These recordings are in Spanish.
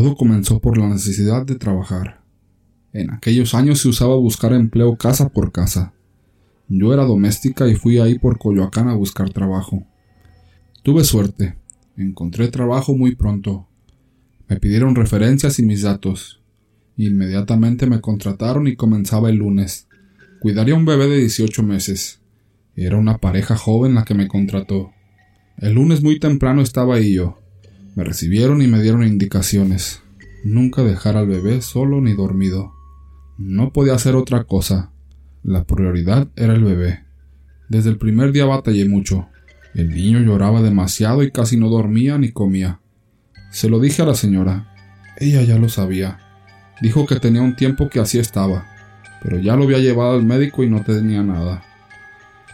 Todo comenzó por la necesidad de trabajar. En aquellos años se usaba buscar empleo casa por casa. Yo era doméstica y fui ahí por Coyoacán a buscar trabajo. Tuve suerte. Encontré trabajo muy pronto. Me pidieron referencias y mis datos. Inmediatamente me contrataron y comenzaba el lunes. Cuidaría un bebé de 18 meses. Era una pareja joven la que me contrató. El lunes muy temprano estaba ahí yo. Me recibieron y me dieron indicaciones. Nunca dejar al bebé solo ni dormido. No podía hacer otra cosa. La prioridad era el bebé. Desde el primer día batallé mucho. El niño lloraba demasiado y casi no dormía ni comía. Se lo dije a la señora. Ella ya lo sabía. Dijo que tenía un tiempo que así estaba, pero ya lo había llevado al médico y no tenía nada.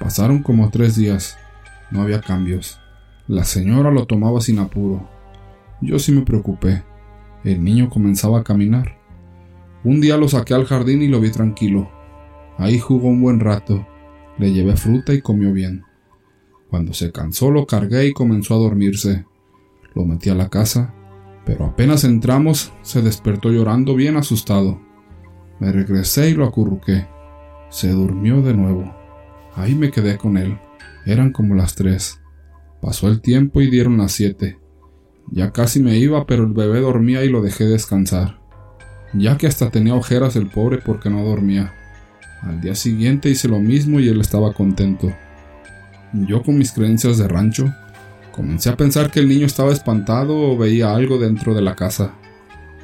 Pasaron como tres días. No había cambios. La señora lo tomaba sin apuro. Yo sí me preocupé. El niño comenzaba a caminar. Un día lo saqué al jardín y lo vi tranquilo. Ahí jugó un buen rato. Le llevé fruta y comió bien. Cuando se cansó lo cargué y comenzó a dormirse. Lo metí a la casa, pero apenas entramos se despertó llorando bien asustado. Me regresé y lo acurruqué. Se durmió de nuevo. Ahí me quedé con él. Eran como las tres. Pasó el tiempo y dieron las siete. Ya casi me iba, pero el bebé dormía y lo dejé descansar. Ya que hasta tenía ojeras el pobre porque no dormía. Al día siguiente hice lo mismo y él estaba contento. Yo con mis creencias de rancho, comencé a pensar que el niño estaba espantado o veía algo dentro de la casa.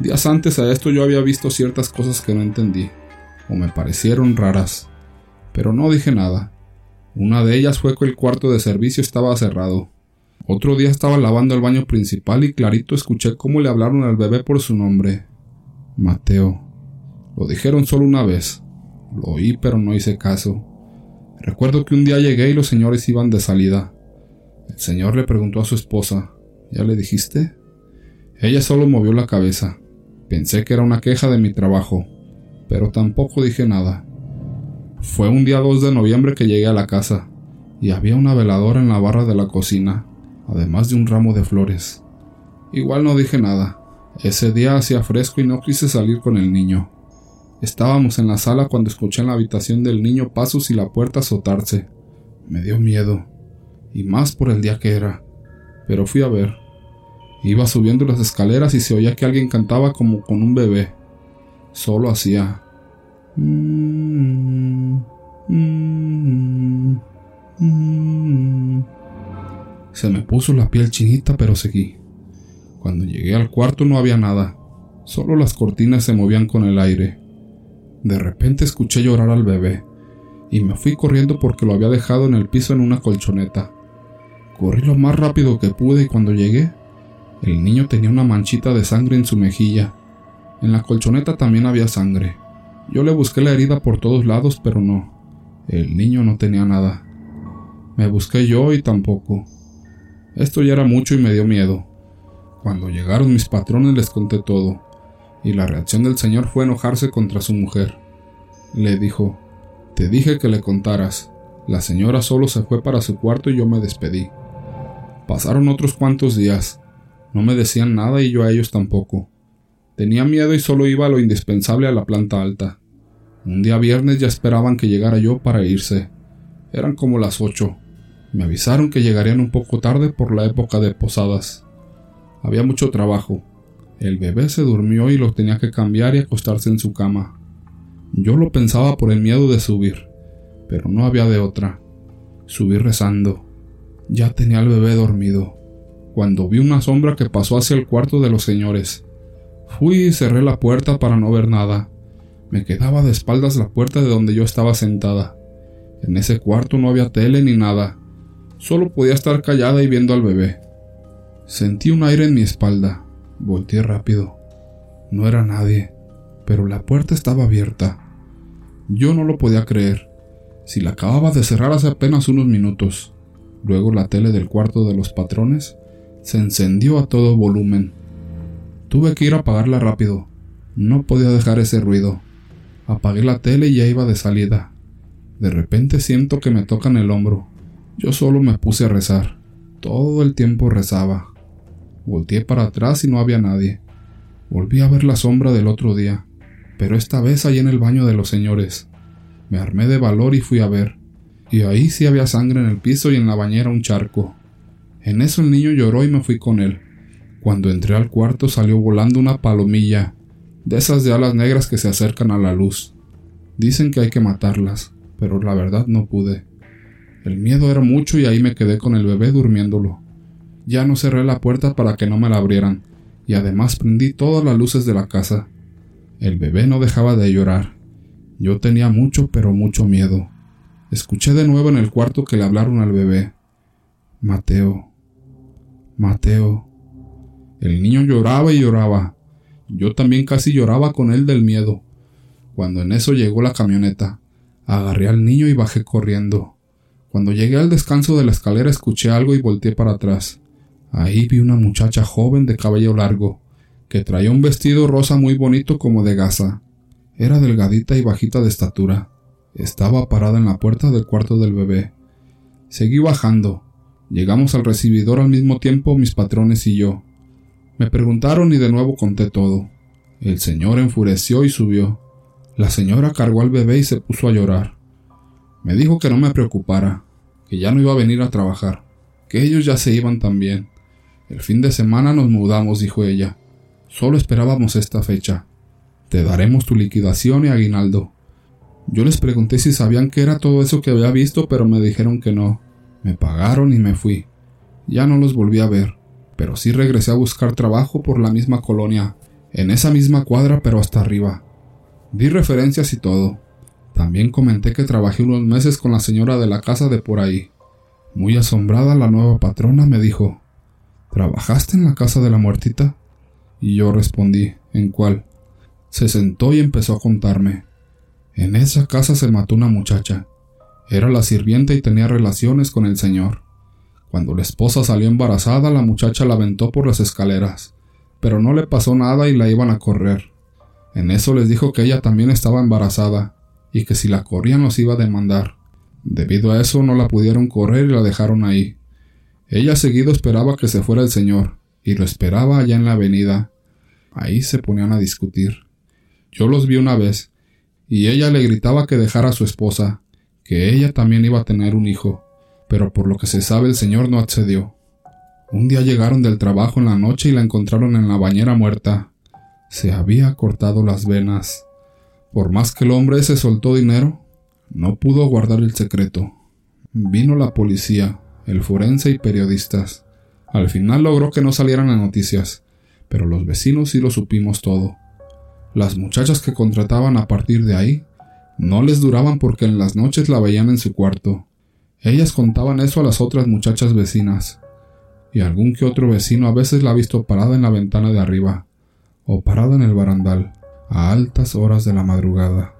Días antes a esto yo había visto ciertas cosas que no entendí, o me parecieron raras, pero no dije nada. Una de ellas fue que el cuarto de servicio estaba cerrado. Otro día estaba lavando el baño principal y clarito escuché cómo le hablaron al bebé por su nombre. Mateo. Lo dijeron solo una vez. Lo oí pero no hice caso. Recuerdo que un día llegué y los señores iban de salida. El señor le preguntó a su esposa, ¿Ya le dijiste? Ella solo movió la cabeza. Pensé que era una queja de mi trabajo, pero tampoco dije nada. Fue un día 2 de noviembre que llegué a la casa, y había una veladora en la barra de la cocina, además de un ramo de flores. Igual no dije nada. Ese día hacía fresco y no quise salir con el niño. Estábamos en la sala cuando escuché en la habitación del niño pasos y la puerta azotarse. Me dio miedo, y más por el día que era. Pero fui a ver. Iba subiendo las escaleras y se oía que alguien cantaba como con un bebé. Solo hacía... Mm, mm, mm". Se me puso la piel chinita, pero seguí. Cuando llegué al cuarto no había nada. Solo las cortinas se movían con el aire. De repente escuché llorar al bebé y me fui corriendo porque lo había dejado en el piso en una colchoneta. Corrí lo más rápido que pude y cuando llegué, el niño tenía una manchita de sangre en su mejilla. En la colchoneta también había sangre. Yo le busqué la herida por todos lados, pero no. El niño no tenía nada. Me busqué yo y tampoco. Esto ya era mucho y me dio miedo. Cuando llegaron mis patrones les conté todo y la reacción del señor fue enojarse contra su mujer. Le dijo, Te dije que le contaras. La señora solo se fue para su cuarto y yo me despedí. Pasaron otros cuantos días. No me decían nada y yo a ellos tampoco. Tenía miedo y solo iba a lo indispensable a la planta alta. Un día viernes ya esperaban que llegara yo para irse. Eran como las ocho. Me avisaron que llegarían un poco tarde por la época de posadas. Había mucho trabajo, el bebé se durmió y lo tenía que cambiar y acostarse en su cama. Yo lo pensaba por el miedo de subir, pero no había de otra. Subí rezando. Ya tenía al bebé dormido, cuando vi una sombra que pasó hacia el cuarto de los señores. Fui y cerré la puerta para no ver nada. Me quedaba de espaldas la puerta de donde yo estaba sentada. En ese cuarto no había tele ni nada. Solo podía estar callada y viendo al bebé. Sentí un aire en mi espalda. Volteé rápido. No era nadie, pero la puerta estaba abierta. Yo no lo podía creer. Si la acababa de cerrar hace apenas unos minutos. Luego la tele del cuarto de los patrones se encendió a todo volumen. Tuve que ir a apagarla rápido. No podía dejar ese ruido. Apagué la tele y ya iba de salida. De repente siento que me tocan el hombro. Yo solo me puse a rezar. Todo el tiempo rezaba. Volteé para atrás y no había nadie. Volví a ver la sombra del otro día, pero esta vez allí en el baño de los señores. Me armé de valor y fui a ver, y ahí sí había sangre en el piso y en la bañera un charco. En eso el niño lloró y me fui con él. Cuando entré al cuarto salió volando una palomilla, de esas de alas negras que se acercan a la luz. Dicen que hay que matarlas, pero la verdad no pude. El miedo era mucho y ahí me quedé con el bebé durmiéndolo. Ya no cerré la puerta para que no me la abrieran, y además prendí todas las luces de la casa. El bebé no dejaba de llorar. Yo tenía mucho, pero mucho miedo. Escuché de nuevo en el cuarto que le hablaron al bebé. Mateo. Mateo. El niño lloraba y lloraba. Yo también casi lloraba con él del miedo. Cuando en eso llegó la camioneta, agarré al niño y bajé corriendo. Cuando llegué al descanso de la escalera escuché algo y volteé para atrás. Ahí vi una muchacha joven de cabello largo, que traía un vestido rosa muy bonito como de gasa. Era delgadita y bajita de estatura. Estaba parada en la puerta del cuarto del bebé. Seguí bajando. Llegamos al recibidor al mismo tiempo mis patrones y yo. Me preguntaron y de nuevo conté todo. El señor enfureció y subió. La señora cargó al bebé y se puso a llorar. Me dijo que no me preocupara, que ya no iba a venir a trabajar, que ellos ya se iban también. El fin de semana nos mudamos, dijo ella. Solo esperábamos esta fecha. Te daremos tu liquidación y aguinaldo. Yo les pregunté si sabían qué era todo eso que había visto, pero me dijeron que no. Me pagaron y me fui. Ya no los volví a ver, pero sí regresé a buscar trabajo por la misma colonia, en esa misma cuadra pero hasta arriba. Di referencias y todo. También comenté que trabajé unos meses con la señora de la casa de por ahí. Muy asombrada la nueva patrona me dijo ¿Trabajaste en la casa de la muertita? Y yo respondí ¿En cuál? Se sentó y empezó a contarme. En esa casa se mató una muchacha. Era la sirvienta y tenía relaciones con el señor. Cuando la esposa salió embarazada, la muchacha la aventó por las escaleras, pero no le pasó nada y la iban a correr. En eso les dijo que ella también estaba embarazada, y que si la corrían los iba a demandar. Debido a eso no la pudieron correr y la dejaron ahí. Ella seguido esperaba que se fuera el señor, y lo esperaba allá en la avenida. Ahí se ponían a discutir. Yo los vi una vez, y ella le gritaba que dejara a su esposa, que ella también iba a tener un hijo, pero por lo que se sabe el señor no accedió. Un día llegaron del trabajo en la noche y la encontraron en la bañera muerta. Se había cortado las venas. Por más que el hombre se soltó dinero, no pudo guardar el secreto. Vino la policía, el forense y periodistas. Al final logró que no salieran las noticias, pero los vecinos sí lo supimos todo. Las muchachas que contrataban a partir de ahí no les duraban porque en las noches la veían en su cuarto. Ellas contaban eso a las otras muchachas vecinas, y algún que otro vecino a veces la ha visto parada en la ventana de arriba, o parada en el barandal, a altas horas de la madrugada.